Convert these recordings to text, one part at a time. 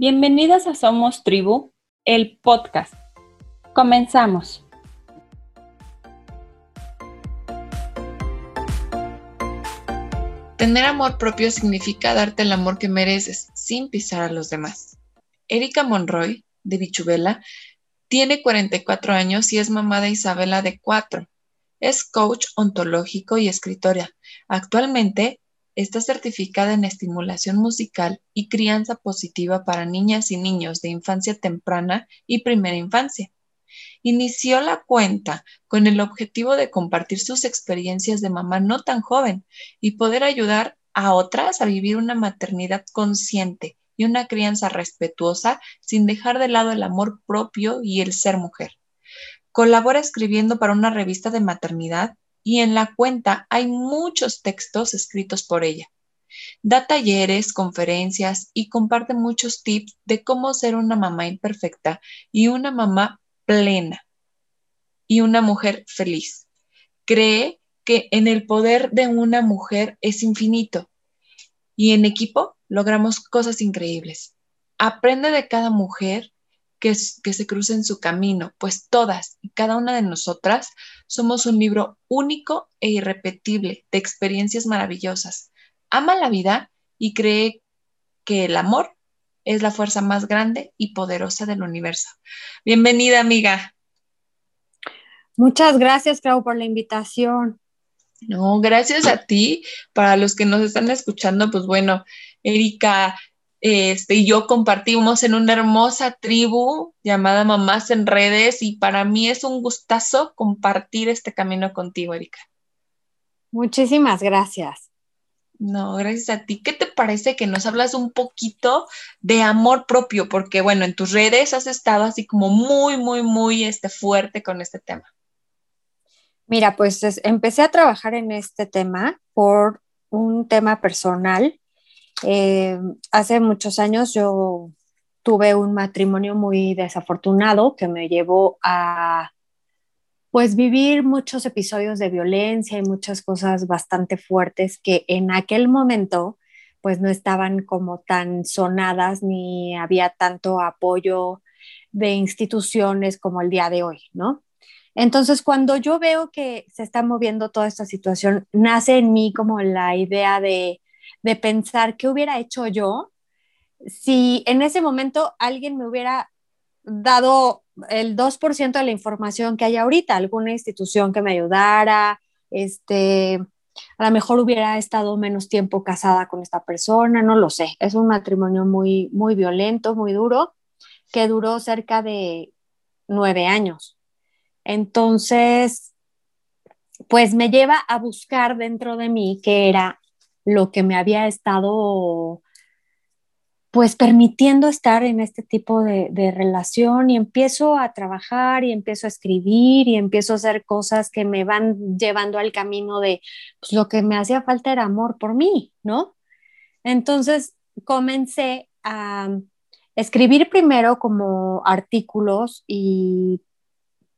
Bienvenidas a Somos Tribu, el podcast. Comenzamos. Tener amor propio significa darte el amor que mereces sin pisar a los demás. Erika Monroy, de Bichubela, tiene 44 años y es mamá de Isabela de 4. Es coach ontológico y escritora. Actualmente Está certificada en estimulación musical y crianza positiva para niñas y niños de infancia temprana y primera infancia. Inició la cuenta con el objetivo de compartir sus experiencias de mamá no tan joven y poder ayudar a otras a vivir una maternidad consciente y una crianza respetuosa sin dejar de lado el amor propio y el ser mujer. Colabora escribiendo para una revista de maternidad y en la cuenta hay muchos textos escritos por ella. Da talleres, conferencias y comparte muchos tips de cómo ser una mamá imperfecta y una mamá plena y una mujer feliz. Cree que en el poder de una mujer es infinito y en equipo logramos cosas increíbles. Aprende de cada mujer que, se cruce en su camino, pues todas y cada una de nosotras somos un libro único e irrepetible de experiencias maravillosas. Ama la vida y cree que el amor es la fuerza más grande y poderosa del universo. Bienvenida, amiga. Muchas gracias, Clau, por la invitación. No, gracias a ti. Para los que nos están escuchando, pues bueno, Erika este, y yo compartimos en una hermosa tribu llamada Mamás en Redes y para mí es un gustazo compartir este camino contigo, Erika. Muchísimas gracias. No, gracias a ti. ¿Qué te parece que nos hablas un poquito de amor propio? Porque bueno, en tus redes has estado así como muy, muy, muy este, fuerte con este tema. Mira, pues empecé a trabajar en este tema por un tema personal eh, hace muchos años yo tuve un matrimonio muy desafortunado que me llevó a pues vivir muchos episodios de violencia y muchas cosas bastante fuertes que en aquel momento pues no estaban como tan sonadas ni había tanto apoyo de instituciones como el día de hoy, ¿no? Entonces, cuando yo veo que se está moviendo toda esta situación, nace en mí como la idea de de pensar qué hubiera hecho yo si en ese momento alguien me hubiera dado el 2% de la información que hay ahorita, alguna institución que me ayudara, este, a lo mejor hubiera estado menos tiempo casada con esta persona, no lo sé. Es un matrimonio muy, muy violento, muy duro, que duró cerca de nueve años. Entonces, pues me lleva a buscar dentro de mí qué era lo que me había estado pues permitiendo estar en este tipo de, relación y empiezo a trabajar y empiezo a escribir y empiezo a hacer cosas que me van llevando al camino de pues, lo que me hacía falta era amor por mí, ¿no? Entonces comencé a escribir primero como artículos y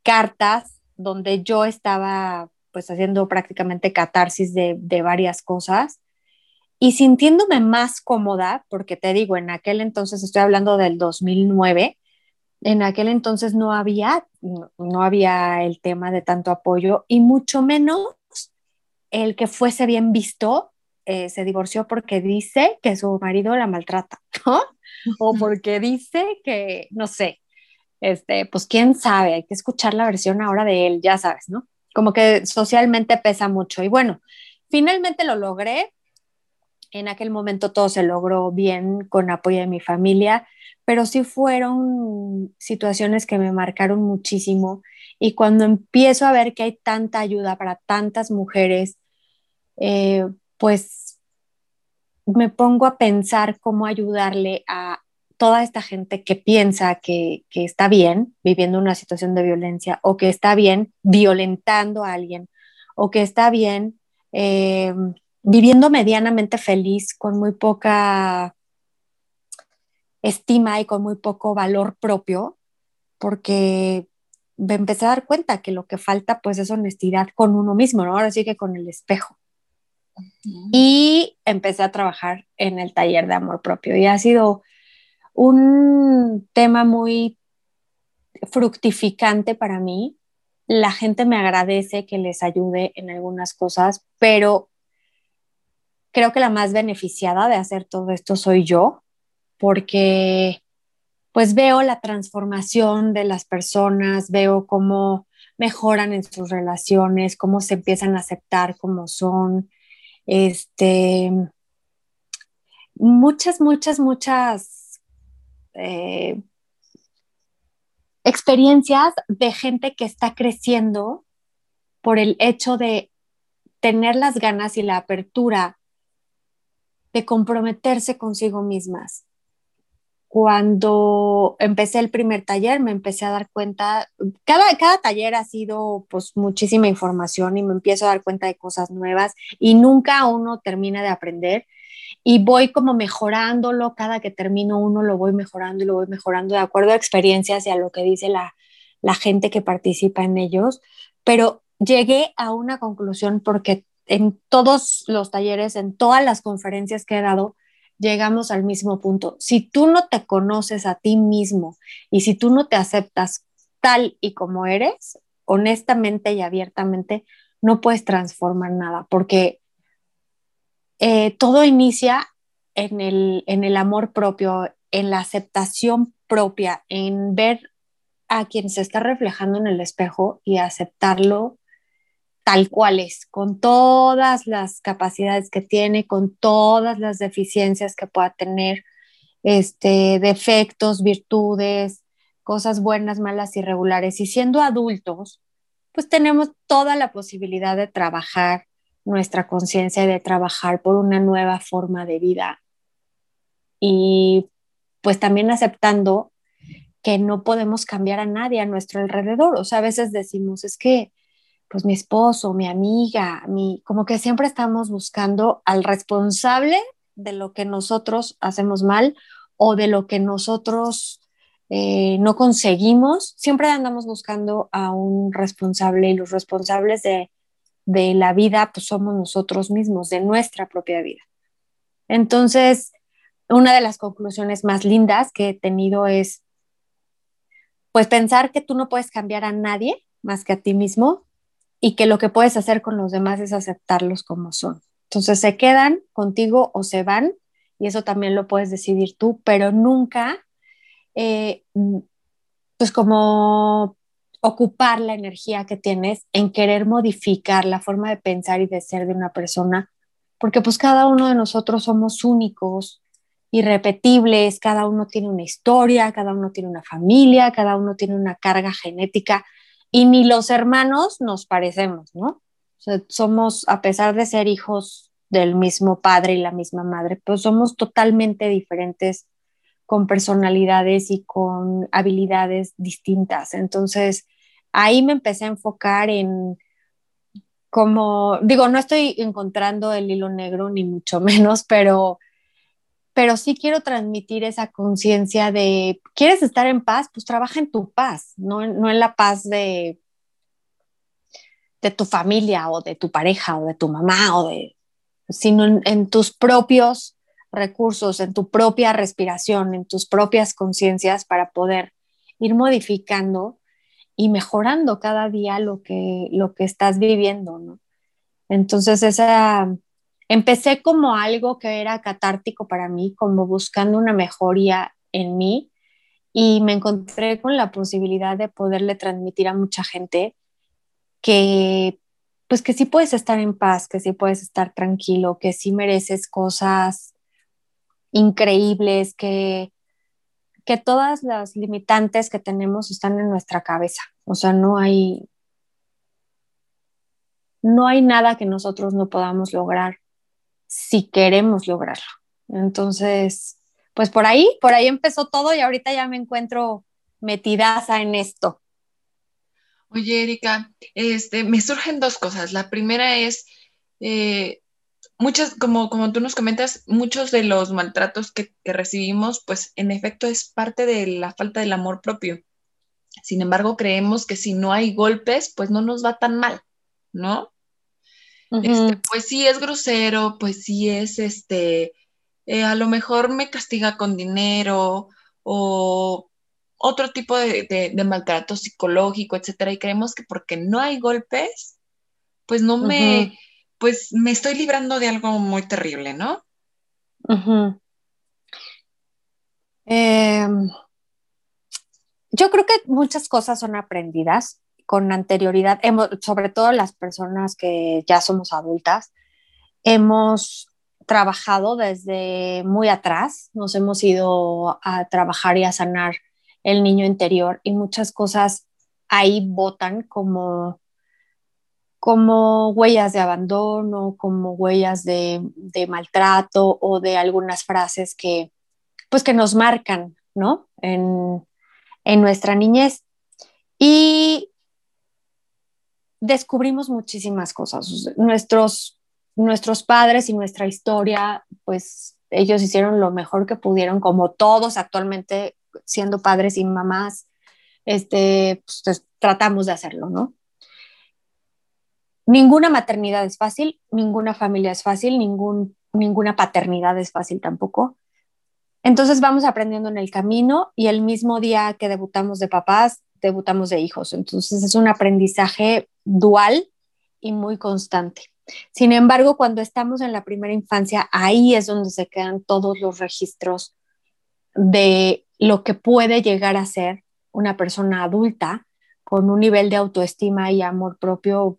cartas donde yo estaba pues haciendo prácticamente catarsis de, de varias cosas y sintiéndome más cómoda, porque te digo, en aquel entonces, estoy hablando del 2009, en aquel entonces no había, no, había el tema de tanto apoyo y mucho menos el que fuese bien visto, eh, se divorció porque dice que su marido la maltrata, ¿no? O porque dice que, no sé, este, pues quién sabe, hay que escuchar la versión ahora de él, ya sabes, ¿no? Como que socialmente pesa mucho. Y bueno, finalmente lo logré, en aquel momento todo se logró bien con apoyo de mi familia, pero sí fueron situaciones que me marcaron muchísimo. Y cuando empiezo a ver que hay tanta ayuda para tantas mujeres, eh, pues me pongo a pensar cómo ayudarle a toda esta gente que piensa que, está bien viviendo una situación de violencia o que está bien violentando a alguien o que está bien eh, viviendo medianamente feliz, con muy poca estima y con muy poco valor propio, porque me empecé a dar cuenta que lo que falta pues es honestidad con uno mismo, ¿no? Ahora sí que con el espejo. Y empecé a trabajar en el taller de amor propio y ha sido un tema muy fructificante para mí. La gente me agradece que les ayude en algunas cosas, pero creo que la más beneficiada de hacer todo esto soy yo, porque pues veo la transformación de las personas, veo cómo mejoran en sus relaciones, cómo se empiezan a aceptar como son, este, muchas, muchas, muchas eh, experiencias de gente que está creciendo por el hecho de tener las ganas y la apertura de comprometerse consigo mismas. Cuando empecé el primer taller me empecé a dar cuenta, cada, cada taller ha sido pues muchísima información y me empiezo a dar cuenta de cosas nuevas y nunca uno termina de aprender y voy como mejorándolo, cada que termino uno lo voy mejorando y lo voy mejorando de acuerdo a experiencias y a lo que dice la, la gente que participa en ellos, pero llegué a una conclusión porque en todos los talleres, en todas las conferencias que he dado, llegamos al mismo punto. Si tú no te conoces a ti mismo y si tú no te aceptas tal y como eres, honestamente y abiertamente, no puedes transformar nada, porque eh, todo inicia en el, en el amor propio, en la aceptación propia, en ver a quien se está reflejando en el espejo y aceptarlo tal cual es, con todas las capacidades que tiene, con todas las deficiencias que pueda tener, este, defectos, virtudes, cosas buenas, malas, irregulares. Y siendo adultos, pues tenemos toda la posibilidad de trabajar nuestra conciencia y de trabajar por una nueva forma de vida. Y pues también aceptando que no podemos cambiar a nadie a nuestro alrededor. O sea, a veces decimos, es que pues mi esposo, mi amiga, mi, como que siempre estamos buscando al responsable de lo que nosotros hacemos mal o de lo que nosotros eh, no conseguimos. Siempre andamos buscando a un responsable y los responsables de, de la vida pues somos nosotros mismos, de nuestra propia vida. Entonces, una de las conclusiones más lindas que he tenido es, pues pensar que tú no puedes cambiar a nadie más que a ti mismo y que lo que puedes hacer con los demás es aceptarlos como son. Entonces se quedan contigo o se van y eso también lo puedes decidir tú, pero nunca, eh, pues como ocupar la energía que tienes en querer modificar la forma de pensar y de ser de una persona, porque pues cada uno de nosotros somos únicos, irrepetibles, cada uno tiene una historia, cada uno tiene una familia, cada uno tiene una carga genética y ni los hermanos nos parecemos, ¿no? somos, a pesar de ser hijos del mismo padre y la misma madre, pues somos totalmente diferentes con personalidades y con habilidades distintas. Entonces, ahí me empecé a enfocar en cómo, digo, no estoy encontrando el hilo negro ni mucho menos, pero pero sí quiero transmitir esa conciencia de, ¿quieres estar en paz? Pues trabaja en tu paz, no, no en la paz de, de tu familia o de tu pareja o de tu mamá o de, sino en, tus propios recursos, en tu propia respiración, en tus propias conciencias para poder ir modificando y mejorando cada día lo que, lo que estás viviendo, ¿no? Entonces esa empecé como algo que era catártico para mí, como buscando una mejoría en mí y me encontré con la posibilidad de poderle transmitir a mucha gente que pues que sí puedes estar en paz, que sí puedes estar tranquilo, que sí mereces cosas increíbles, que, que todas las limitantes que tenemos están en nuestra cabeza. O sea, no hay, no hay nada que nosotros no podamos lograr si queremos lograrlo. Entonces, pues por ahí, por ahí empezó todo y ahorita ya me encuentro metidaza en esto. Oye, Erika, este, me surgen dos cosas. La primera es, eh, muchas, como, como tú nos comentas, muchos de los maltratos que, que recibimos, pues en efecto es parte de la falta del amor propio. Sin embargo, creemos que si no hay golpes, pues no nos va tan mal, ¿no? Este, pues sí es grosero, pues sí es este, eh, a lo mejor me castiga con dinero o otro tipo de, maltrato psicológico, etcétera, y creemos que porque no hay golpes, pues no me, pues me estoy librando de algo muy terrible, ¿no? Em, yo creo que muchas cosas son aprendidas con anterioridad, sobre todo las personas que ya somos adultas, hemos trabajado desde muy atrás, nos hemos ido a trabajar y a sanar el niño interior y muchas cosas ahí botan como, como huellas de abandono, como huellas de, maltrato o de algunas frases que, pues que nos marcan, ¿no? En, en nuestra niñez. Y descubrimos muchísimas cosas. Nuestros nuestros padres y nuestra historia, pues ellos hicieron lo mejor que pudieron, como todos actualmente siendo padres y mamás, este, pues, tratamos de hacerlo, ¿no? Ninguna maternidad es fácil, ninguna familia es fácil, ningún, ninguna paternidad es fácil tampoco. Entonces vamos aprendiendo en el camino y el mismo día que debutamos de papás, debutamos de hijos. Entonces es un aprendizaje dual y muy constante. Sin embargo, cuando estamos en la primera infancia, ahí es donde se quedan todos los registros de lo que puede llegar a ser una persona adulta con un nivel de autoestima y amor propio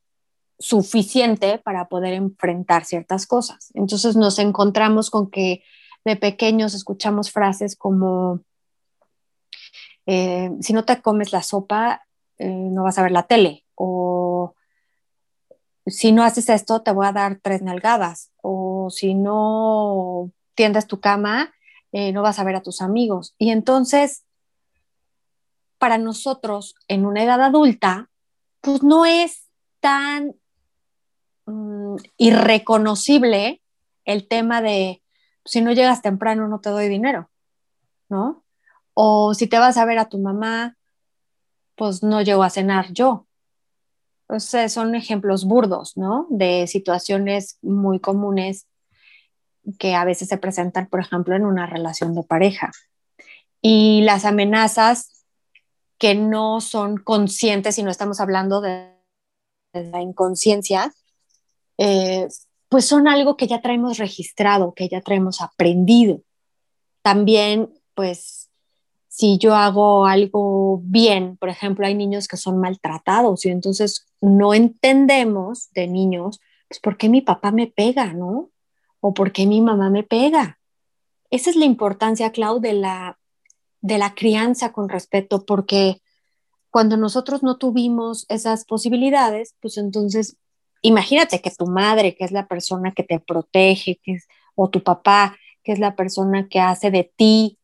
suficiente para poder enfrentar ciertas cosas. Entonces nos encontramos con que de pequeños escuchamos frases como, eh, si no te comes la sopa, eh, no vas a ver la tele, o si no haces esto, te voy a dar tres nalgadas, o si no tiendes tu cama, eh, no vas a ver a tus amigos. Y entonces, para nosotros, en una edad adulta, pues no es tan mm, irreconocible el tema de, si no llegas temprano, no te doy dinero, ¿no? O si te vas a ver a tu mamá, pues no llego a cenar yo. O sea, son ejemplos burdos, ¿no? De situaciones muy comunes que a veces se presentan, por ejemplo, en una relación de pareja. Y las amenazas que no son conscientes, y no estamos hablando de, la inconsciencia, eh, pues son algo que ya traemos registrado, que ya traemos aprendido. También, pues si yo hago algo bien, por ejemplo, hay niños que son maltratados y entonces no entendemos de niños, pues, ¿por qué mi papá me pega, no? O ¿por qué mi mamá me pega? Esa es la importancia, Clau, de la, de la crianza con respeto, porque cuando nosotros no tuvimos esas posibilidades, pues entonces, imagínate que tu madre, que es la persona que te protege, que es, o tu papá, que es la persona que hace de ti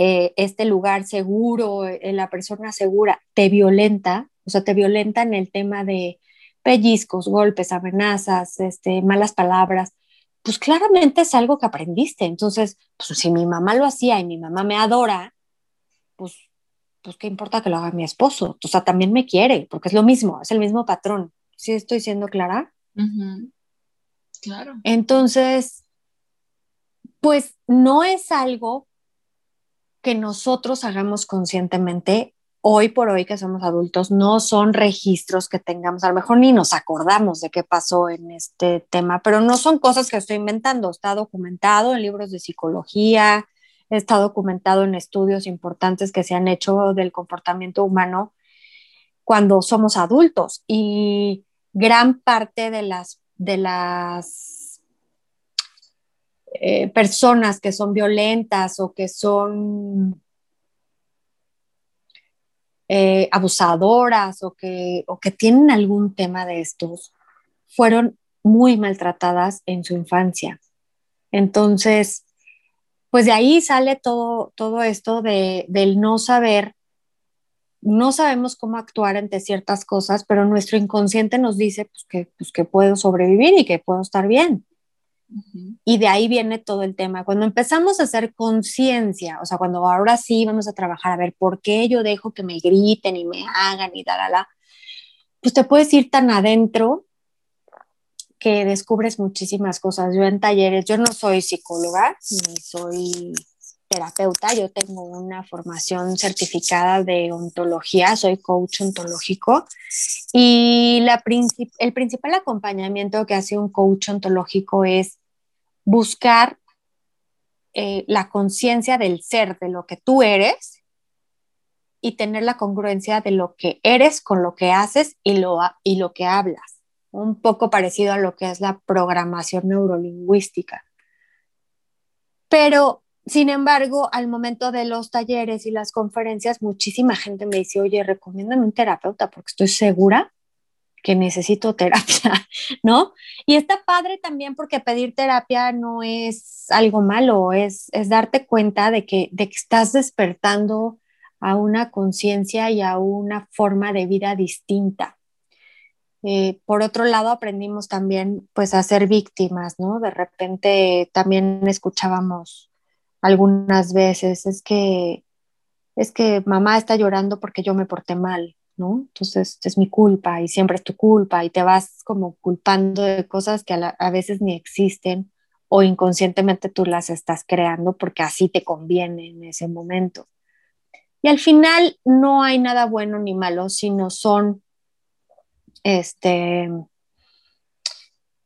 eh, este lugar seguro, eh, la persona segura, te violenta, o sea, te violenta en el tema de pellizcos, golpes, amenazas, este, malas palabras, pues claramente es algo que aprendiste. Entonces, pues si mi mamá lo hacía y mi mamá me adora, pues, pues qué importa que lo haga mi esposo. O sea, también me quiere, porque es lo mismo, es el mismo patrón. ¿Sí estoy siendo clara? Claro. Entonces, pues no es algo que nosotros hagamos conscientemente hoy por hoy que somos adultos no son registros que tengamos, a lo mejor ni nos acordamos de qué pasó en este tema, pero no son cosas que estoy inventando, está documentado en libros de psicología, está documentado en estudios importantes que se han hecho del comportamiento humano cuando somos adultos. Y gran parte de las, de las eh, personas que son violentas o que son eh, abusadoras o que, o que tienen algún tema de estos, fueron muy maltratadas en su infancia. Entonces, pues de ahí sale todo, todo esto de, del no saber, no sabemos cómo actuar ante ciertas cosas, pero nuestro inconsciente nos dice pues, que, pues, que puedo sobrevivir y que puedo estar bien. Y de ahí viene todo el tema. Cuando empezamos a hacer conciencia, o sea, cuando ahora sí vamos a trabajar a ver por qué yo dejo que me griten y me hagan y da, la, pues te puedes ir tan adentro que descubres muchísimas cosas. Yo en talleres, yo no soy psicóloga, ni soy terapeuta, yo tengo una formación certificada de ontología, soy coach ontológico y la el principal acompañamiento que hace un coach ontológico es buscar eh, la conciencia del ser, de lo que tú eres y tener la congruencia de lo que eres con lo que haces y lo, y lo que hablas. Un poco parecido a lo que es la programación neurolingüística. Pero sin embargo, al momento de los talleres y las conferencias, muchísima gente me dice, oye, recomiéndame un terapeuta porque estoy segura que necesito terapia, ¿no? Y está padre también porque pedir terapia no es algo malo, es, es darte cuenta de que, de que estás despertando a una conciencia y a una forma de vida distinta. Eh, por otro lado, aprendimos también pues a ser víctimas, ¿no? De repente también escuchábamos algunas veces, es que, es que mamá está llorando porque yo me porté mal, ¿no? Entonces es mi culpa y siempre es tu culpa y te vas como culpando de cosas que a, a veces ni existen o inconscientemente tú las estás creando porque así te conviene en ese momento. Y al final no hay nada bueno ni malo, sino son, este,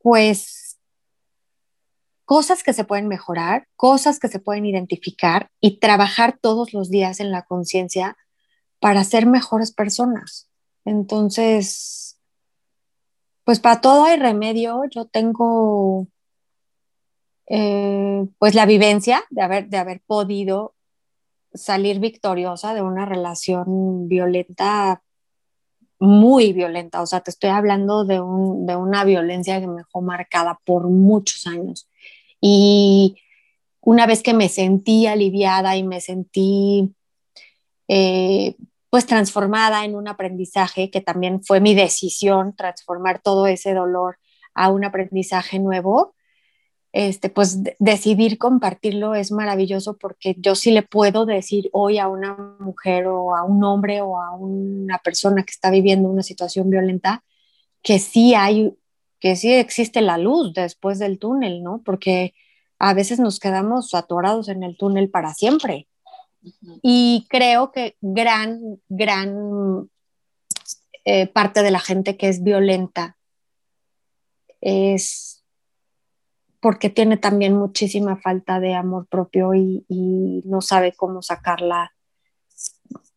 pues cosas que se pueden mejorar, cosas que se pueden identificar y trabajar todos los días en la conciencia para ser mejores personas. Entonces, pues para todo hay remedio. Yo tengo eh, pues la vivencia de haber, de haber podido salir victoriosa de una relación violenta, muy violenta. O sea, te estoy hablando de, de una violencia que me dejó marcada por muchos años. Y una vez que me sentí aliviada y me sentí eh, pues transformada en un aprendizaje, que también fue mi decisión transformar todo ese dolor a un aprendizaje nuevo, este, pues decidir compartirlo es maravilloso porque yo sí le puedo decir hoy a una mujer o a un hombre o a una persona que está viviendo una situación violenta que sí hay que sí existe la luz después del túnel, ¿no? Porque a veces nos quedamos atorados en el túnel para siempre. Y creo que gran, gran eh, parte de la gente que es violenta es porque tiene también muchísima falta de amor propio y, y no sabe cómo sacarla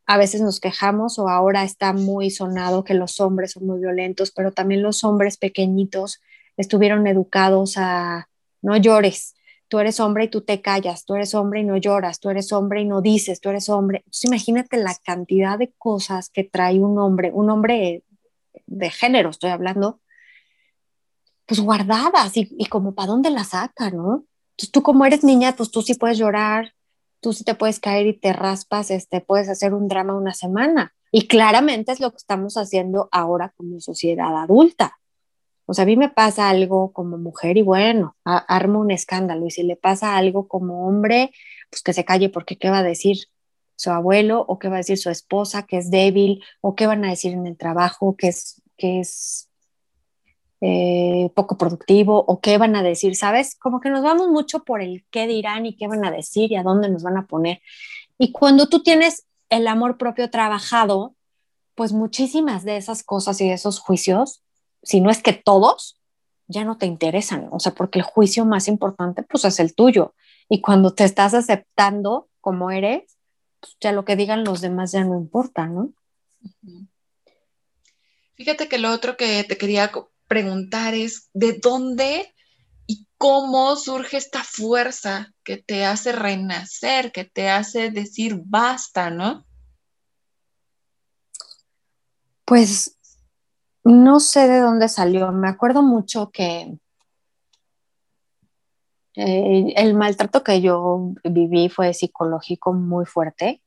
a veces nos quejamos o ahora está muy sonado que los hombres son muy violentos, pero también los hombres pequeñitos estuvieron educados a no llores, tú eres hombre y tú te callas, tú eres hombre y no lloras, tú eres hombre y no dices, tú eres hombre. imagínate la cantidad de cosas que trae un hombre, un hombre de género, estoy hablando, pues guardadas y, y como para dónde las saca, ¿no? Entonces tú como eres niña, pues tú sí puedes llorar, tú sí te puedes caer y te raspas, este, puedes hacer un drama una semana. Y claramente es lo que estamos haciendo ahora como sociedad adulta. O sea, a mí me pasa algo como mujer y bueno, armo un escándalo. Y si le pasa algo como hombre, pues que se calle porque qué va a decir su abuelo o qué va a decir su esposa, que es débil, o qué van a decir en el trabajo, que es, que es eh, poco productivo o qué van a decir, ¿sabes? Como que nos vamos mucho por el qué dirán y qué van a decir y a dónde nos van a poner. Y cuando tú tienes el amor propio trabajado, pues muchísimas de esas cosas y de esos juicios, si no es que todos, ya no te interesan, o sea, porque el juicio más importante pues es el tuyo. Y cuando te estás aceptando como eres, pues ya lo que digan los demás ya no importa, ¿no? Fíjate que lo otro que te quería preguntar es de dónde y cómo surge esta fuerza que te hace renacer, que te hace decir basta, ¿no? Pues no sé de dónde salió. Me acuerdo mucho que eh, el maltrato que yo viví fue psicológico muy fuerte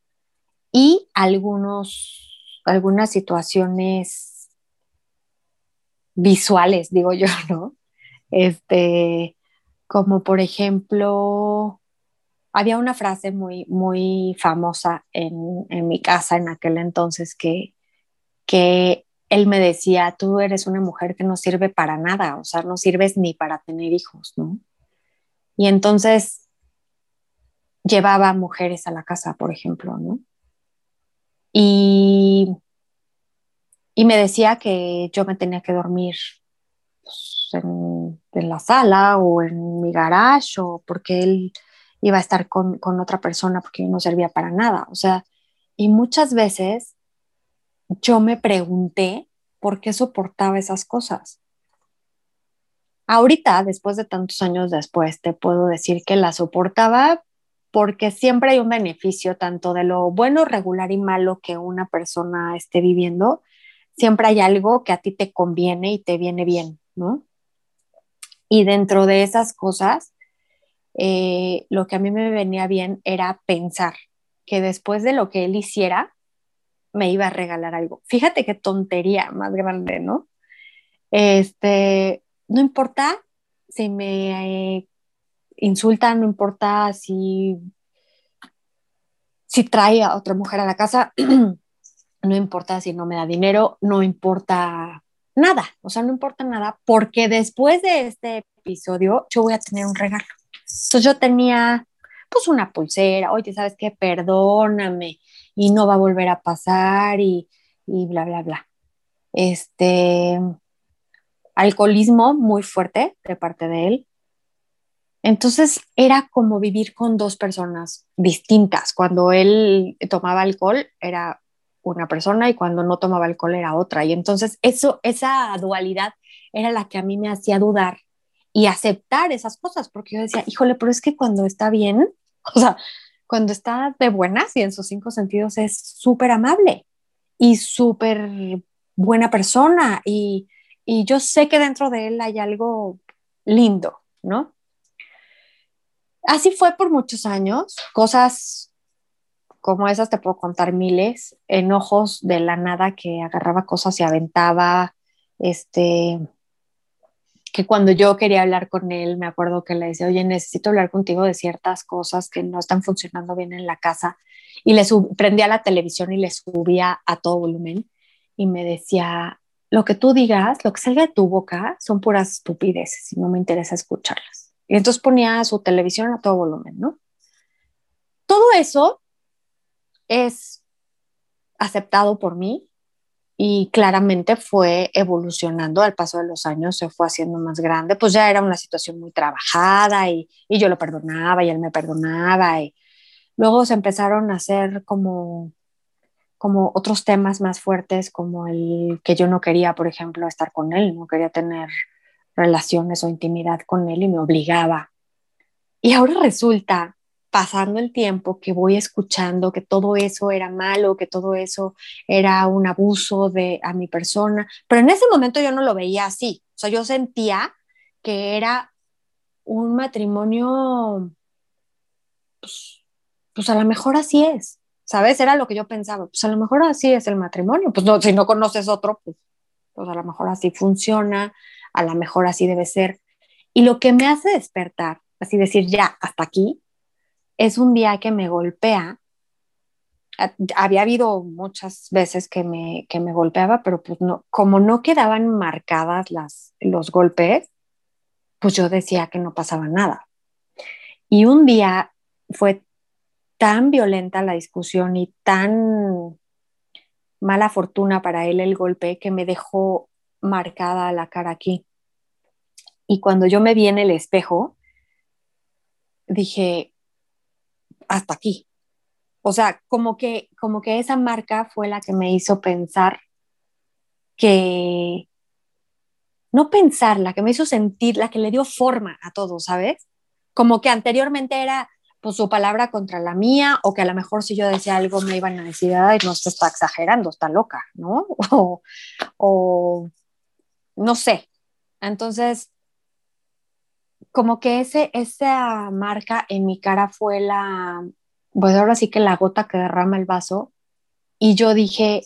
y algunos, algunas situaciones visuales, digo yo, ¿no? Este, como por ejemplo, había una frase muy, muy famosa en, mi casa en aquel entonces que, que él me decía, tú eres una mujer que no sirve para nada, o sea, no sirves ni para tener hijos, ¿no? Y entonces llevaba mujeres a la casa, por ejemplo, ¿no? Y, y me decía que yo me tenía que dormir pues, en, la sala o en mi garage o porque él iba a estar con otra persona porque no servía para nada. O sea, y muchas veces yo me pregunté por qué soportaba esas cosas. Ahorita, después de tantos años después, te puedo decir que la soportaba porque siempre hay un beneficio tanto de lo bueno, regular y malo que una persona esté viviendo. Siempre hay algo que a ti te conviene y te viene bien, ¿no? Y dentro de esas cosas, eh, lo que a mí me venía bien era pensar que después de lo que él hiciera, me iba a regalar algo. Fíjate qué tontería más grande, ¿no? Este, no importa si me eh, insultan, no importa si, si trae a otra mujer a la casa, no importa si no me da dinero, no importa nada, o sea, no importa nada, porque después de este episodio yo voy a tener un regalo. Entonces yo tenía pues una pulsera, oye, ¿sabes qué? Perdóname y no va a volver a pasar y, y bla, bla, bla. Este, alcoholismo muy fuerte de parte de él. Entonces era como vivir con dos personas distintas. Cuando él tomaba alcohol era una persona y cuando no tomaba alcohol era otra. Y entonces eso, esa dualidad era la que a mí me hacía dudar y aceptar esas cosas, porque yo decía, híjole, pero es que cuando está bien, o sea, cuando está de buenas y en sus cinco sentidos es súper amable y súper buena persona y, y yo sé que dentro de él hay algo lindo, ¿no? Así fue por muchos años, cosas como esas te puedo contar miles, enojos de la nada que agarraba cosas y aventaba, este, que cuando yo quería hablar con él, me acuerdo que le decía, oye, necesito hablar contigo de ciertas cosas que no están funcionando bien en la casa. Y le prendía la televisión y le subía a todo volumen y me decía, lo que tú digas, lo que salga de tu boca son puras estupideces y no me interesa escucharlas. Y entonces ponía su televisión a todo volumen, ¿no? Todo eso es aceptado por mí y claramente fue evolucionando al paso de los años, se fue haciendo más grande, pues ya era una situación muy trabajada y, y, yo lo perdonaba y él me perdonaba y luego se empezaron a hacer como, como otros temas más fuertes, como el que yo no quería, por ejemplo, estar con él, no quería tener relaciones o intimidad con él y me obligaba. Y ahora resulta pasando el tiempo que voy escuchando que todo eso era malo, que todo eso era un abuso de a mi persona, pero en ese momento yo no lo veía así, o sea, yo sentía que era un matrimonio, pues, pues, a lo mejor así es, ¿sabes? Era lo que yo pensaba, pues a lo mejor así es el matrimonio, pues no, si no conoces otro, pues, pues a lo mejor así funciona, a lo mejor así debe ser. Y lo que me hace despertar, así decir, ya, hasta aquí, es un día que me golpea. Había habido muchas veces que me, que me golpeaba, pero pues no, como no quedaban marcadas las, los golpes, pues yo decía que no pasaba nada. Y un día fue tan violenta la discusión y tan mala fortuna para él el golpe que me dejó marcada la cara aquí. Y cuando yo me vi en el espejo, dije, hasta aquí. O sea, como que, como que esa marca fue la que me hizo pensar que, no pensar, la que me hizo sentir, la que le dio forma a todo, ¿sabes? Como que anteriormente era pues su palabra contra la mía, o que a lo mejor si yo decía algo me iban a decir, ay, no, se está exagerando, está loca, ¿no? O, o no sé. Entonces, como que ese, esa marca en mi cara fue la, pues ahora sí que la gota que derrama el vaso. Y yo dije,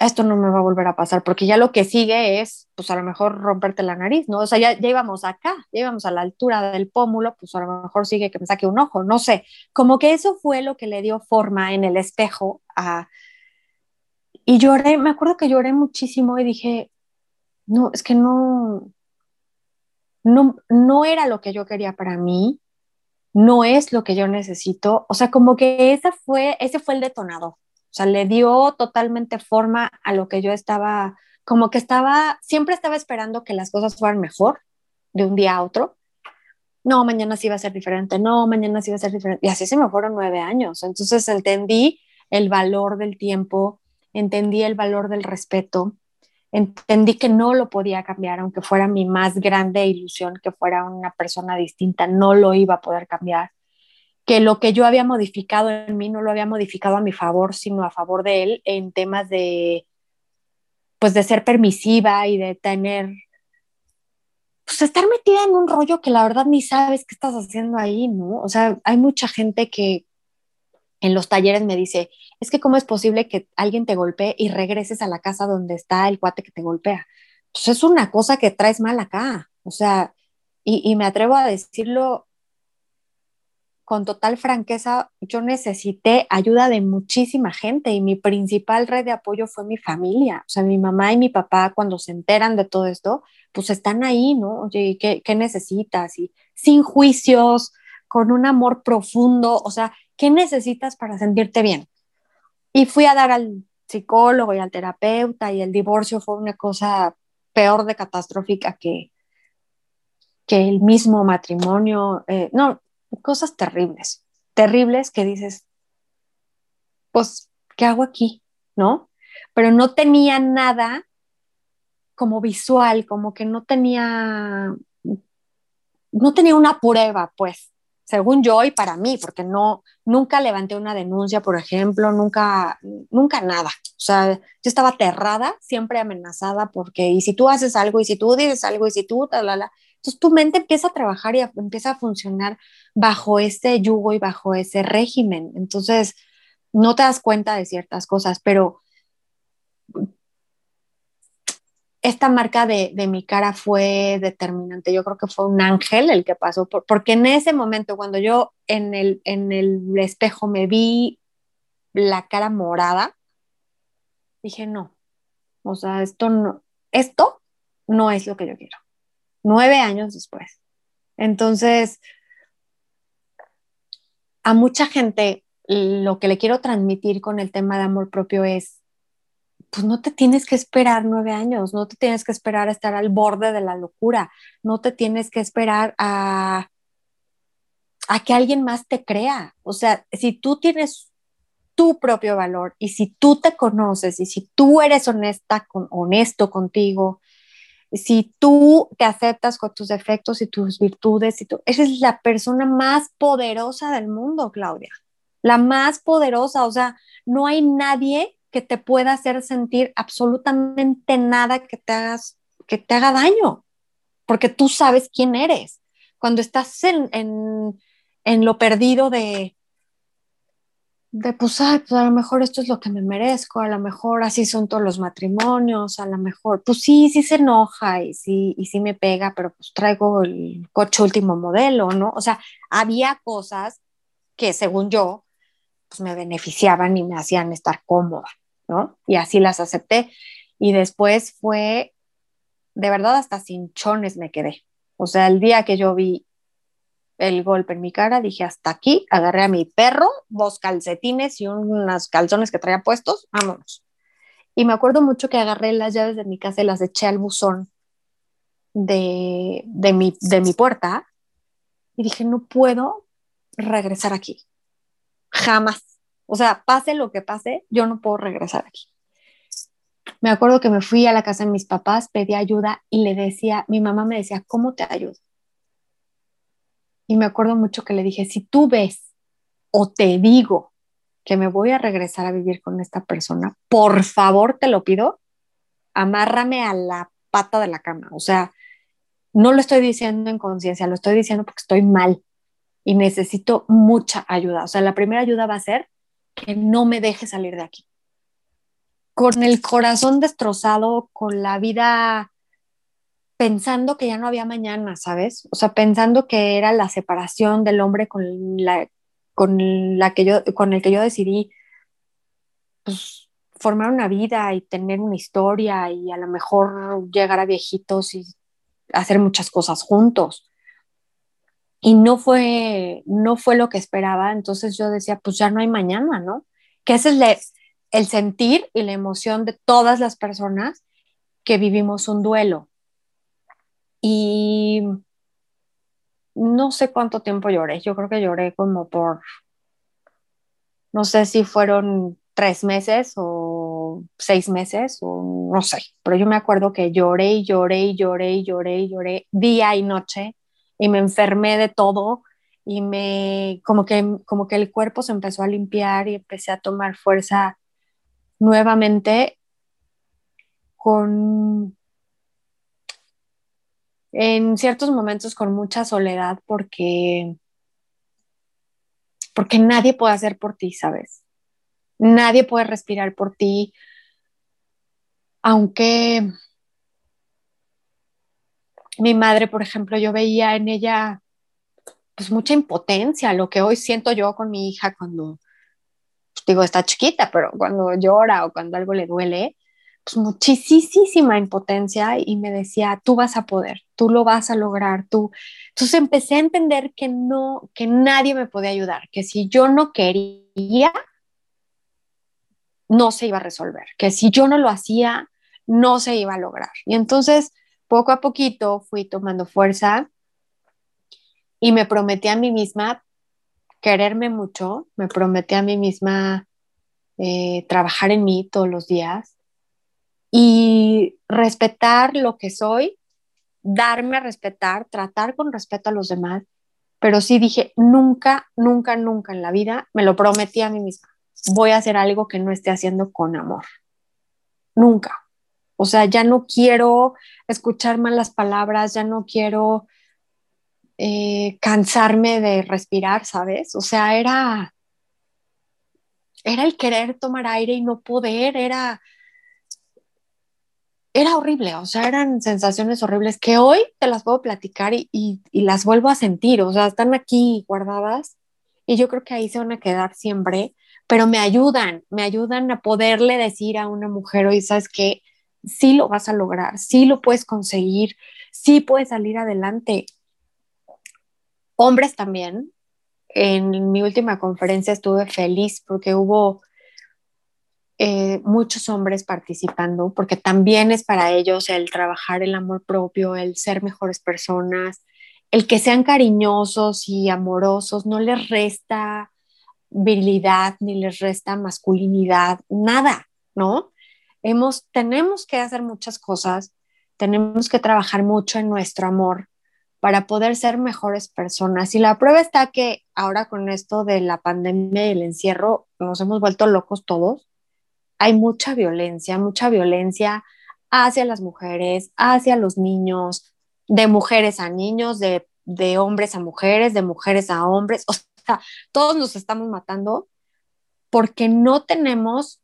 esto no me va a volver a pasar, porque ya lo que sigue es, pues a lo mejor romperte la nariz, ¿no? O sea, ya, ya íbamos acá, ya íbamos a la altura del pómulo, pues a lo mejor sigue que me saque un ojo, no sé. Como que eso fue lo que le dio forma en el espejo a... Y lloré, me acuerdo que lloré muchísimo y dije, no, es que no, no, no era lo que yo quería para mí, no es lo que yo necesito. O sea, como que esa fue, ese fue el detonador. O sea, le dio totalmente forma a lo que yo estaba, como que estaba, siempre estaba esperando que las cosas fueran mejor de un día a otro. No, mañana sí va a ser diferente, no, mañana sí va a ser diferente. Y así se me fueron nueve años. Entonces entendí el valor del tiempo, entendí el valor del respeto, entendí que no lo podía cambiar, aunque fuera mi más grande ilusión que fuera una persona distinta, no lo iba a poder cambiar, que lo que yo había modificado en mí no lo había modificado a mi favor, sino a favor de él en temas de, pues de ser permisiva y de tener, pues estar metida en un rollo que la verdad ni sabes qué estás haciendo ahí, ¿no? O sea, hay mucha gente que, en los talleres me dice, es que cómo es posible que alguien te golpee y regreses a la casa donde está el cuate que te golpea. Pues es una cosa que traes mal acá. O sea, y, y me atrevo a decirlo con total franqueza, yo necesité ayuda de muchísima gente y mi principal red de apoyo fue mi familia. O sea, mi mamá y mi papá cuando se enteran de todo esto, pues están ahí, ¿no? Oye, ¿qué, qué necesitas? Y sin juicios, con un amor profundo, o sea, ¿qué necesitas para sentirte bien? Y fui a dar al psicólogo y al terapeuta y el divorcio fue una cosa peor de catastrófica que, que el mismo matrimonio. Eh, no, cosas terribles, terribles que dices, pues, ¿qué hago aquí? ¿No? Pero no tenía nada como visual, como que no tenía, no tenía una prueba, pues, según yo y para mí, porque no, nunca levanté una denuncia, por ejemplo, nunca, nunca nada. O sea, yo estaba aterrada, siempre amenazada, porque y si tú haces algo, y si tú dices algo, y si tú, tal, la, entonces tu mente empieza a trabajar y empieza a funcionar bajo ese yugo y bajo ese régimen. Entonces, no te das cuenta de ciertas cosas, pero esta marca de, de, mi cara fue determinante. Yo creo que fue un ángel el que pasó, por, porque en ese momento, cuando yo en el, en el espejo me vi la cara morada, dije, no, o sea, esto no, esto no es lo que yo quiero. Nueve años después. Entonces, a mucha gente lo que le quiero transmitir con el tema de amor propio es, pues no te tienes que esperar nueve años, no te tienes que esperar a estar al borde de la locura, no te tienes que esperar a, a que alguien más te crea. O sea, si tú tienes tu propio valor y si tú te conoces y si tú eres honesta, con, honesto contigo, si tú te aceptas con tus defectos y tus virtudes, y tú, eres la persona más poderosa del mundo, Claudia. La más poderosa, o sea, no hay nadie que te pueda hacer sentir absolutamente nada que te, hagas, que te haga daño, porque tú sabes quién eres. Cuando estás en, en, lo perdido de, de pues, pues a lo mejor esto es lo que me merezco, a lo mejor así son todos los matrimonios, a lo mejor, pues sí, sí se enoja y sí, y sí me pega, pero pues traigo el coche último modelo, ¿no? O sea, había cosas que según yo, pues me beneficiaban y me hacían estar cómoda. Y así las acepté. Y después fue, de verdad, hasta sin chones me quedé. O sea, el día que yo vi el golpe en mi cara, dije, hasta aquí, agarré a mi perro, dos calcetines y unas calzones que traía puestos, vámonos. Y me acuerdo mucho que agarré las llaves de mi casa y las eché al buzón de, de, mi, de mi puerta y dije, no puedo regresar aquí. Jamás. O sea, pase lo que pase, yo no puedo regresar aquí. Me acuerdo que me fui a la casa de mis papás, pedí ayuda y le decía, mi mamá me decía, ¿cómo te ayudo? Y me acuerdo mucho que le dije, si tú ves o te digo que me voy a regresar a vivir con esta persona, por favor te lo pido, amárrame a la pata de la cama. O sea, no lo estoy diciendo en conciencia, lo estoy diciendo porque estoy mal y necesito mucha ayuda. O sea, la primera ayuda va a ser que no me deje salir de aquí. Con el corazón destrozado, con la vida pensando que ya no había mañana, ¿sabes? O sea, pensando que era la separación del hombre con la, con la que yo, con el que yo decidí pues, formar una vida y tener una historia y a lo mejor llegar a viejitos y hacer muchas cosas juntos. Y no fue, no fue lo que esperaba, entonces yo decía, pues ya no hay mañana, ¿no? Que ese es el sentir y la emoción de todas las personas que vivimos un duelo. Y no sé cuánto tiempo lloré, yo creo que lloré como por, no sé si fueron tres meses o seis meses o no sé, pero yo me acuerdo que lloré y lloré y lloré y lloré y lloré día y noche y me enfermé de todo y me como que como que el cuerpo se empezó a limpiar y empecé a tomar fuerza nuevamente con en ciertos momentos con mucha soledad porque porque nadie puede hacer por ti, ¿sabes? Nadie puede respirar por ti. Aunque mi madre, por ejemplo, yo veía en ella pues mucha impotencia, lo que hoy siento yo con mi hija cuando, pues, digo, está chiquita, pero cuando llora o cuando algo le duele, pues muchísima impotencia y me decía, tú vas a poder, tú lo vas a lograr, tú. Entonces empecé a entender que no, que nadie me podía ayudar, que si yo no quería, no se iba a resolver, que si yo no lo hacía, no se iba a lograr. Y entonces poco a poquito fui tomando fuerza y me prometí a mí misma quererme mucho, me prometí a mí misma eh, trabajar en mí todos los días y respetar lo que soy, darme a respetar, tratar con respeto a los demás, pero sí dije, nunca, nunca, nunca en la vida me lo prometí a mí misma, voy a hacer algo que no esté haciendo con amor. Nunca. O sea, ya no quiero escuchar malas palabras, ya no quiero eh, cansarme de respirar, ¿sabes? O sea, era, era el querer tomar aire y no poder, era, era horrible, o sea, eran sensaciones horribles que hoy te las puedo platicar y, y, las vuelvo a sentir, o sea, están aquí guardadas y yo creo que ahí se van a quedar siempre, pero me ayudan, me ayudan a poderle decir a una mujer, hoy sabes que sí lo vas a lograr, sí lo puedes conseguir, sí puedes salir adelante. Hombres también. En mi última conferencia estuve feliz porque hubo eh, muchos hombres participando, porque también es para ellos el trabajar el amor propio, el ser mejores personas, el que sean cariñosos y amorosos, no les resta virilidad ni les resta masculinidad, nada, ¿no? Hemos, tenemos que hacer muchas cosas, tenemos que trabajar mucho en nuestro amor para poder ser mejores personas. Y la prueba está que ahora con esto de la pandemia y el encierro, nos hemos vuelto locos todos. Hay mucha violencia, mucha violencia hacia las mujeres, hacia los niños, de mujeres a niños, de, de hombres a mujeres, de mujeres a hombres. O sea, todos nos estamos matando porque no tenemos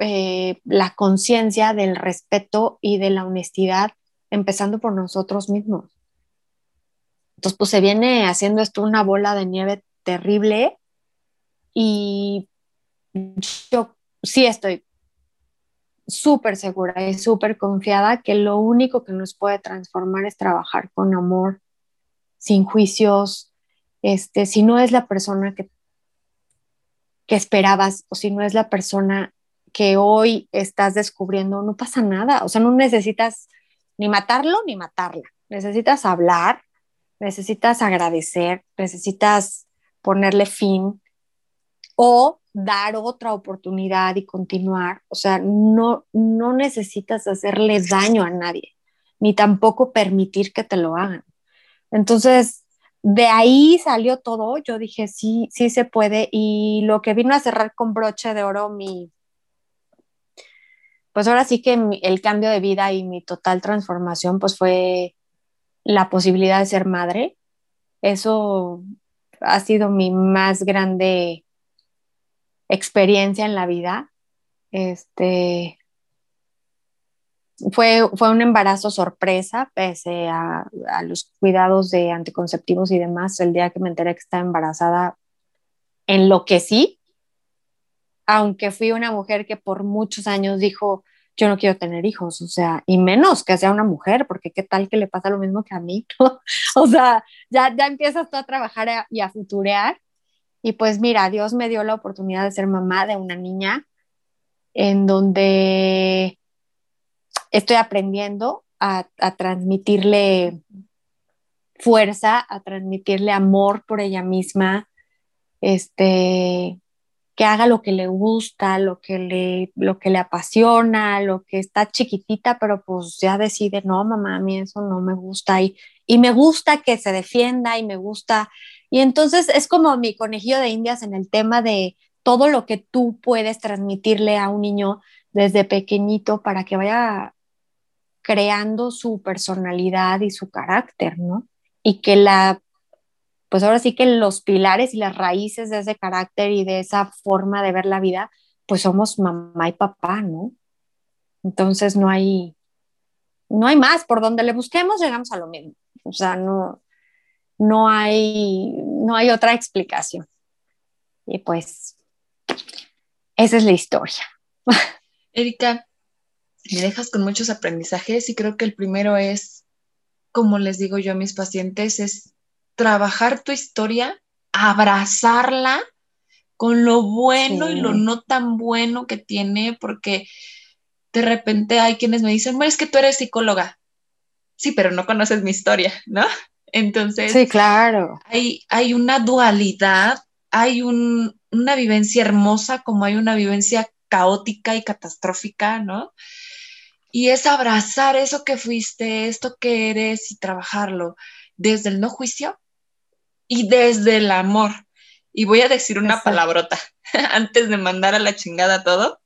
eh, la conciencia del respeto y de la honestidad, empezando por nosotros mismos. Entonces, pues se viene haciendo esto una bola de nieve terrible y yo sí estoy súper segura y súper confiada que lo único que nos puede transformar es trabajar con amor, sin juicios, este, si no es la persona que, que esperabas o si no es la persona que hoy estás descubriendo, no pasa nada. O sea, no necesitas ni matarlo ni matarla. Necesitas hablar, necesitas agradecer, necesitas ponerle fin o dar otra oportunidad y continuar. O sea, no, no necesitas hacerle daño a nadie, ni tampoco permitir que te lo hagan. Entonces, de ahí salió todo. Yo dije, sí, sí se puede. Y lo que vino a cerrar con broche de oro mi, pues ahora sí que el cambio de vida y mi total transformación pues fue la posibilidad de ser madre. Eso ha sido mi más grande experiencia en la vida. Este fue, fue un embarazo sorpresa, pese a, a, los cuidados de anticonceptivos y demás. El día que me enteré que estaba embarazada, enloquecí aunque fui una mujer que por muchos años dijo, yo no quiero tener hijos, o sea, y menos que sea una mujer, porque qué tal que le pasa lo mismo que a mí, o sea, ya, ya empiezas tú a trabajar y a futurear. Y pues mira, Dios me dio la oportunidad de ser mamá de una niña en donde estoy aprendiendo a, a transmitirle fuerza, a transmitirle amor por ella misma, este, que haga lo que le gusta, lo que le, lo que le apasiona, lo que está chiquitita, pero pues ya decide, no, mamá, a mí eso no me gusta y, y me gusta que se defienda y me gusta. Y entonces es como mi conejillo de indias en el tema de todo lo que tú puedes transmitirle a un niño desde pequeñito para que vaya creando su personalidad y su carácter, ¿no? Y que la pues ahora sí que los pilares y las raíces de ese carácter y de esa forma de ver la vida, pues somos mamá y papá, ¿no? Entonces no hay, no hay más, por donde le busquemos llegamos a lo mismo, o sea, no, no hay, no hay otra explicación. Y pues esa es la historia. Erika, me dejas con muchos aprendizajes y creo que el primero es, como les digo yo a mis pacientes, es trabajar tu historia, abrazarla con lo bueno y lo no tan bueno que tiene, porque de repente hay quienes me dicen, es que tú eres psicóloga. Sí, pero no conoces mi historia, ¿no? Entonces, sí, claro. Hay, hay una dualidad, hay una vivencia hermosa como hay una vivencia caótica y catastrófica, ¿no? Y es abrazar eso que fuiste, esto que eres y trabajarlo desde el no juicio, y desde el amor. Y voy a decir una palabrota antes de mandar a la chingada todo.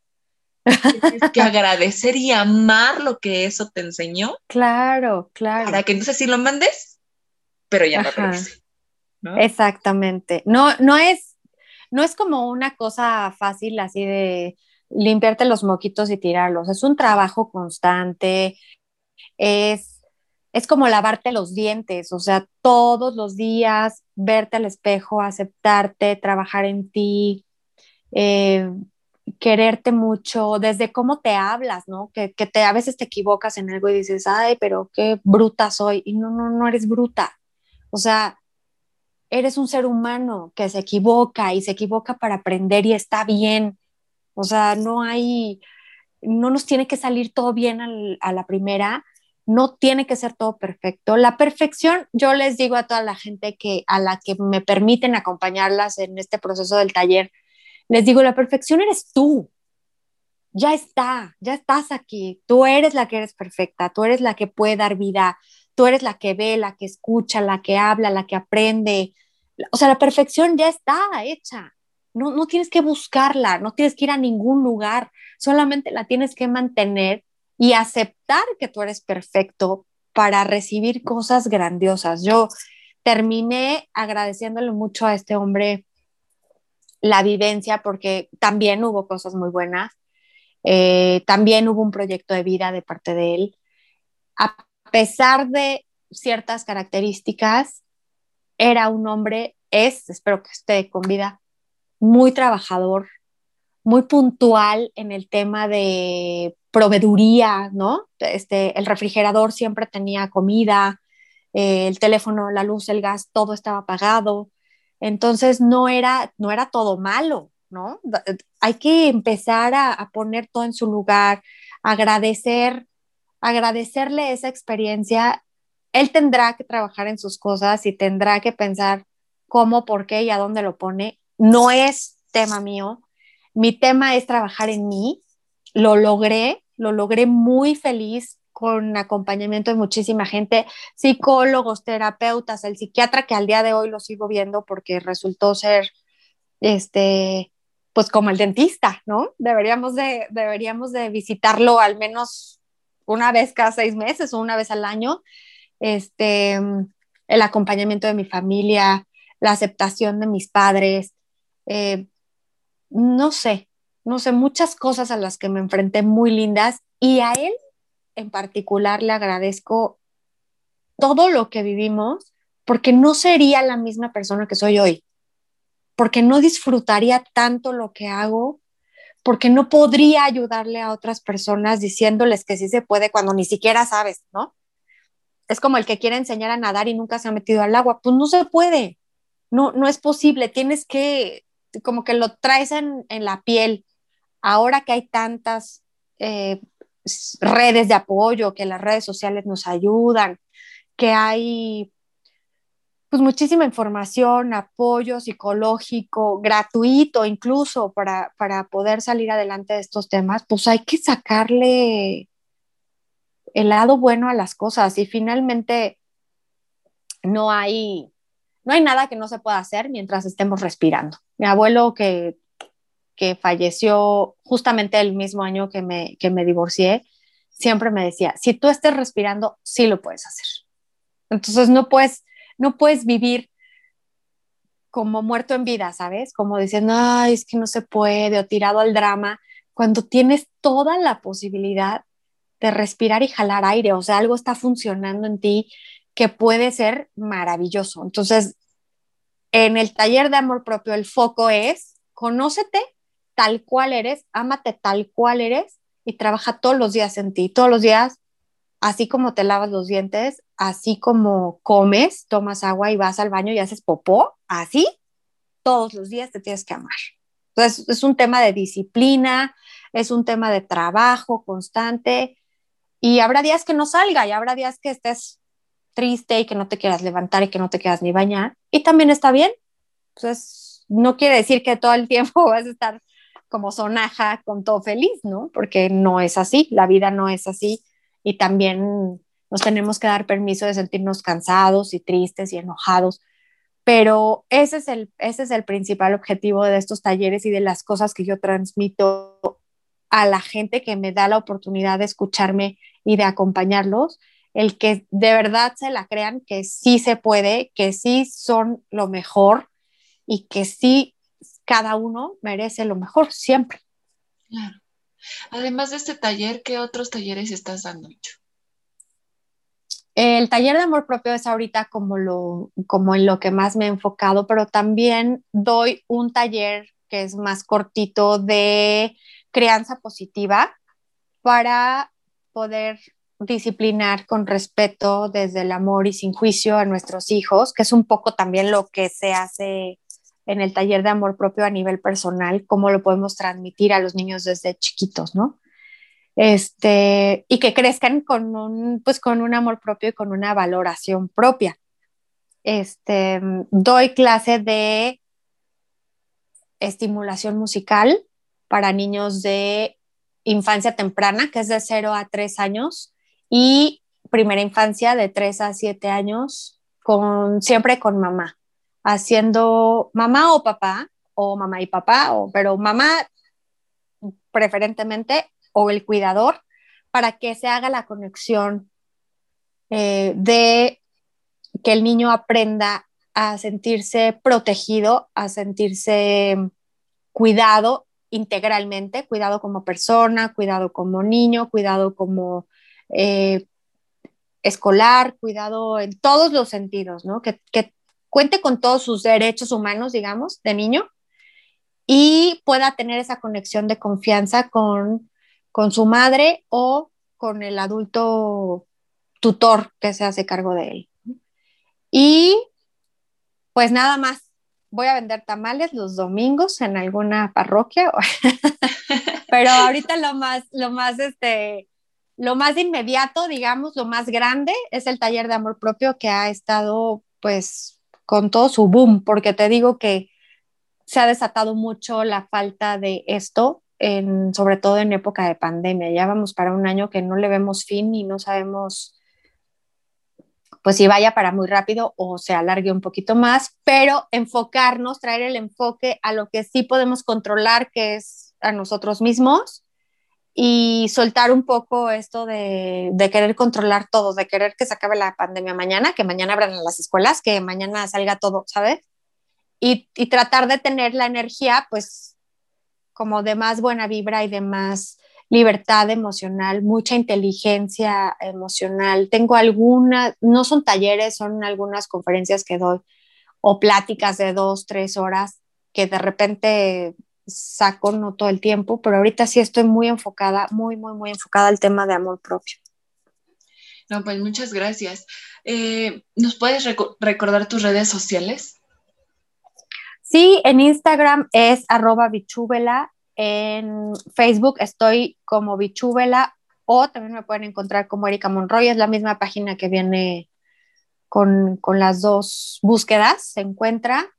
Que agradecer y amar lo que eso te enseñó. Claro, claro. Para que entonces sí lo mandes, pero ya no Exactamente. No, no es, no es como una cosa fácil así de limpiarte los moquitos y tirarlos. Es un trabajo constante. Es es como lavarte los dientes, o sea, todos los días verte al espejo, aceptarte, trabajar en ti, eh, quererte mucho, desde cómo te hablas, ¿no? Que, te, a veces te equivocas en algo y dices, ay, pero qué bruta soy. Y no, no, no eres bruta. O sea, eres un ser humano que se equivoca y se equivoca para aprender y está bien. O sea, no hay, no nos tiene que salir todo bien a la primera, no tiene que ser todo perfecto. La perfección, yo les digo a toda la gente que a la que me permiten acompañarlas en este proceso del taller, les digo, la perfección eres tú. Ya está, ya estás aquí. Tú eres la que eres perfecta, tú eres la que puede dar vida, tú eres la que ve, la que escucha, la que habla, la que aprende. O sea, la perfección ya está hecha. No, no tienes que buscarla, no tienes que ir a ningún lugar, solamente la tienes que mantener y aceptar que tú eres perfecto para recibir cosas grandiosas. Yo terminé agradeciéndole mucho a este hombre la vivencia porque también hubo cosas muy buenas, eh, también hubo un proyecto de vida de parte de él. A pesar de ciertas características, era un hombre, es, espero que esté con vida, muy trabajador, muy puntual en el tema de proveeduría, ¿no? Este, el refrigerador siempre tenía comida, eh, el teléfono, la luz, el gas, todo estaba apagado. Entonces no era, no era todo malo, ¿no? Hay que empezar a, a poner todo en su lugar, agradecer, agradecerle esa experiencia. Él tendrá que trabajar en sus cosas y tendrá que pensar cómo, por qué y a dónde lo pone. No es tema mío. Mi tema es trabajar en mí. Lo logré, lo logré muy feliz con acompañamiento de muchísima gente, psicólogos, terapeutas, el psiquiatra que al día de hoy lo sigo viendo porque resultó ser, este, pues como el dentista, ¿no? Deberíamos de, deberíamos de visitarlo al menos una vez cada seis meses o una vez al año. Este, el acompañamiento de mi familia, la aceptación de mis padres, eh, no sé, no sé, muchas cosas a las que me enfrenté muy lindas y a él en particular le agradezco todo lo que vivimos porque no sería la misma persona que soy hoy, porque no disfrutaría tanto lo que hago, porque no podría ayudarle a otras personas diciéndoles que sí se puede cuando ni siquiera sabes, ¿no? Es como el que quiere enseñar a nadar y nunca se ha metido al agua, pues no se puede, no, no es posible, tienes que, como que lo traes en, en la piel. Ahora que hay tantas eh, redes de apoyo, que las redes sociales nos ayudan, que hay pues muchísima información, apoyo psicológico, gratuito incluso para, para poder salir adelante de estos temas, pues hay que sacarle el lado bueno a las cosas y finalmente no hay, no hay nada que no se pueda hacer mientras estemos respirando. Mi abuelo que, que falleció justamente el mismo año que me, que me divorcié, siempre me decía, si tú estés respirando, sí lo puedes hacer. Entonces no puedes no puedes vivir como muerto en vida, ¿sabes? Como diciendo, ay, es que no se puede, o tirado al drama, cuando tienes toda la posibilidad de respirar y jalar aire, o sea, algo está funcionando en ti que puede ser maravilloso. Entonces, en el taller de amor propio, el foco es, conócete tal cual eres, ámate tal cual eres y trabaja todos los días en ti, todos los días así como te lavas los dientes, así como comes, tomas agua y vas al baño y haces popó, así, todos los días te tienes que amar. Entonces, es un tema de disciplina, es un tema de trabajo constante y habrá días que no salga y habrá días que estés triste y que no te quieras levantar y que no te quieras ni bañar y también está bien. Entonces, no quiere decir que todo el tiempo vas a estar como sonaja con todo feliz, ¿no? Porque no es así, la vida no es así y también nos tenemos que dar permiso de sentirnos cansados y tristes y enojados. Pero ese es el, ese es el principal objetivo de estos talleres y de las cosas que yo transmito a la gente que me da la oportunidad de escucharme y de acompañarlos, el que de verdad se la crean que sí se puede, que sí son lo mejor y que sí cada uno merece lo mejor siempre. Claro. Además de este taller, ¿qué otros talleres estás dando, El taller de amor propio es ahorita como, lo, como en lo que más me he enfocado, pero también doy un taller que es más cortito de crianza positiva para poder disciplinar con respeto desde el amor y sin juicio a nuestros hijos, que es un poco también lo que se hace en el taller de amor propio a nivel personal, cómo lo podemos transmitir a los niños desde chiquitos, ¿no? Este, y que crezcan con un, pues con un amor propio y con una valoración propia. Este, doy clase de estimulación musical para niños de infancia temprana, que es de 0 a 3 años, y primera infancia de 3 a 7 años, con, siempre con mamá haciendo mamá o papá, o mamá y papá, o, pero mamá preferentemente, o el cuidador, para que se haga la conexión eh, de que el niño aprenda a sentirse protegido, a sentirse cuidado integralmente, cuidado como persona, cuidado como niño, cuidado como eh, escolar, cuidado en todos los sentidos, ¿no? Que, que, cuente con todos sus derechos humanos, digamos, de niño, y pueda tener esa conexión de confianza con, con su madre o con el adulto tutor que se hace cargo de él. Y pues nada más, voy a vender tamales los domingos en alguna parroquia, pero ahorita lo más, lo más, este, lo más inmediato, digamos, lo más grande es el taller de amor propio que ha estado pues con todo su boom, porque te digo que se ha desatado mucho la falta de esto, sobre todo en época de pandemia. Ya vamos para un año que no le vemos fin y no sabemos pues si vaya para muy rápido o se alargue un poquito más, pero enfocarnos, traer el enfoque a lo que sí podemos controlar, que es a nosotros mismos, y soltar un poco esto de, querer controlar todo, de querer que se acabe la pandemia mañana, que mañana abran las escuelas, que mañana salga todo, ¿sabes? Y, y, tratar de tener la energía, pues, como de más buena vibra y de más libertad emocional, mucha inteligencia emocional. Tengo algunas, no son talleres, son algunas conferencias que doy o pláticas de dos, tres horas que de repente saco, no todo el tiempo, pero ahorita sí estoy muy enfocada, muy, muy, muy enfocada al tema de amor propio. No, pues muchas gracias. Eh, ¿Nos puedes recordar tus redes sociales? Sí, en Instagram es arroba bichúbela, en Facebook estoy como bichúbela o también me pueden encontrar como Erika Monroy, es la misma página que viene con, con las dos búsquedas, se encuentra.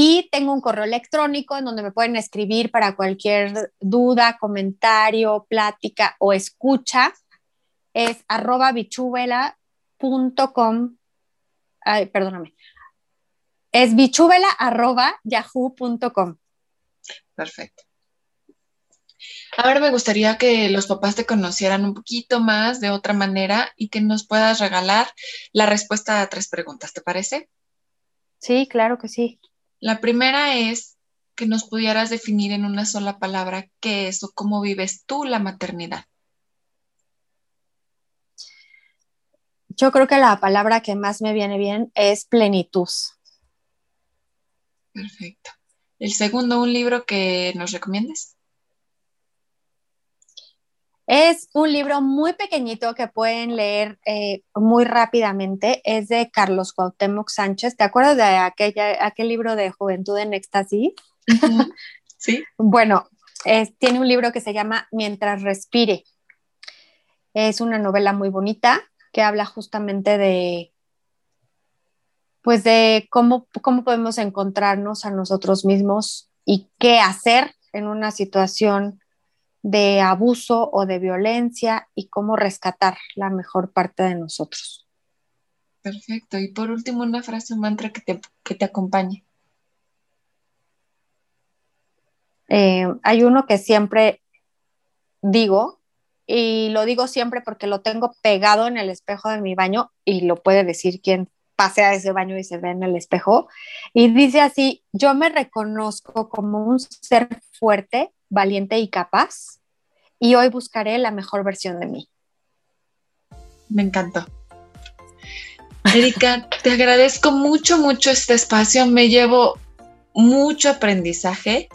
Y tengo un correo electrónico en donde me pueden escribir para cualquier duda, comentario, plática o escucha. Es arroba bichuvela.com. Ay, perdóname. Es bichuvela arroba yahoo.com. Perfecto. Ahora me gustaría que los papás te conocieran un poquito más de otra manera y que nos puedas regalar la respuesta a tres preguntas, ¿te parece? Sí, claro que sí. La primera es que nos pudieras definir en una sola palabra qué es o cómo vives tú la maternidad. Yo creo que la palabra que más me viene bien es plenitud. Perfecto. El segundo, un libro que nos recomiendes. Es un libro muy pequeñito que pueden leer eh, muy rápidamente. Es de Carlos Cuauhtémoc Sánchez. ¿Te acuerdas de aquella, aquel libro de Juventud en Éxtasis? Sí. bueno, tiene un libro que se llama Mientras respire. Es una novela muy bonita que habla justamente de, pues de cómo, cómo podemos encontrarnos a nosotros mismos y qué hacer en una situación de abuso o de violencia y cómo rescatar la mejor parte de nosotros. Perfecto. Y por último, una frase, un mantra que te, que te acompañe. Eh, hay uno que siempre digo, y lo digo siempre porque lo tengo pegado en el espejo de mi baño y lo puede decir quien pase a ese baño y se ve en el espejo. Y dice así, yo me reconozco como un ser fuerte valiente y capaz, y hoy buscaré la mejor versión de mí. Me encantó. Erika, te agradezco mucho, mucho este espacio. Me llevo mucho aprendizaje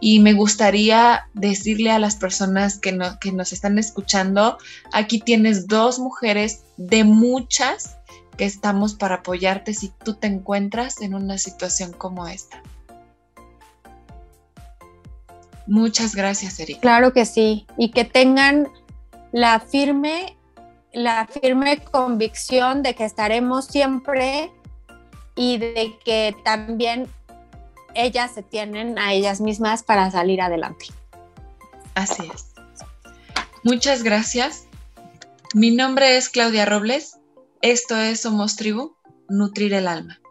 y me gustaría decirle a las personas que, que nos están escuchando, aquí tienes dos mujeres de muchas que estamos para apoyarte si tú te encuentras en una situación como esta. Muchas gracias, Erika. Claro que sí, y que tengan la firme, la firme convicción de que estaremos siempre y de que también ellas se tienen a ellas mismas para salir adelante. Así es. Muchas gracias. Mi nombre es Claudia Robles. Esto es Somos Tribu, Nutrir el Alma.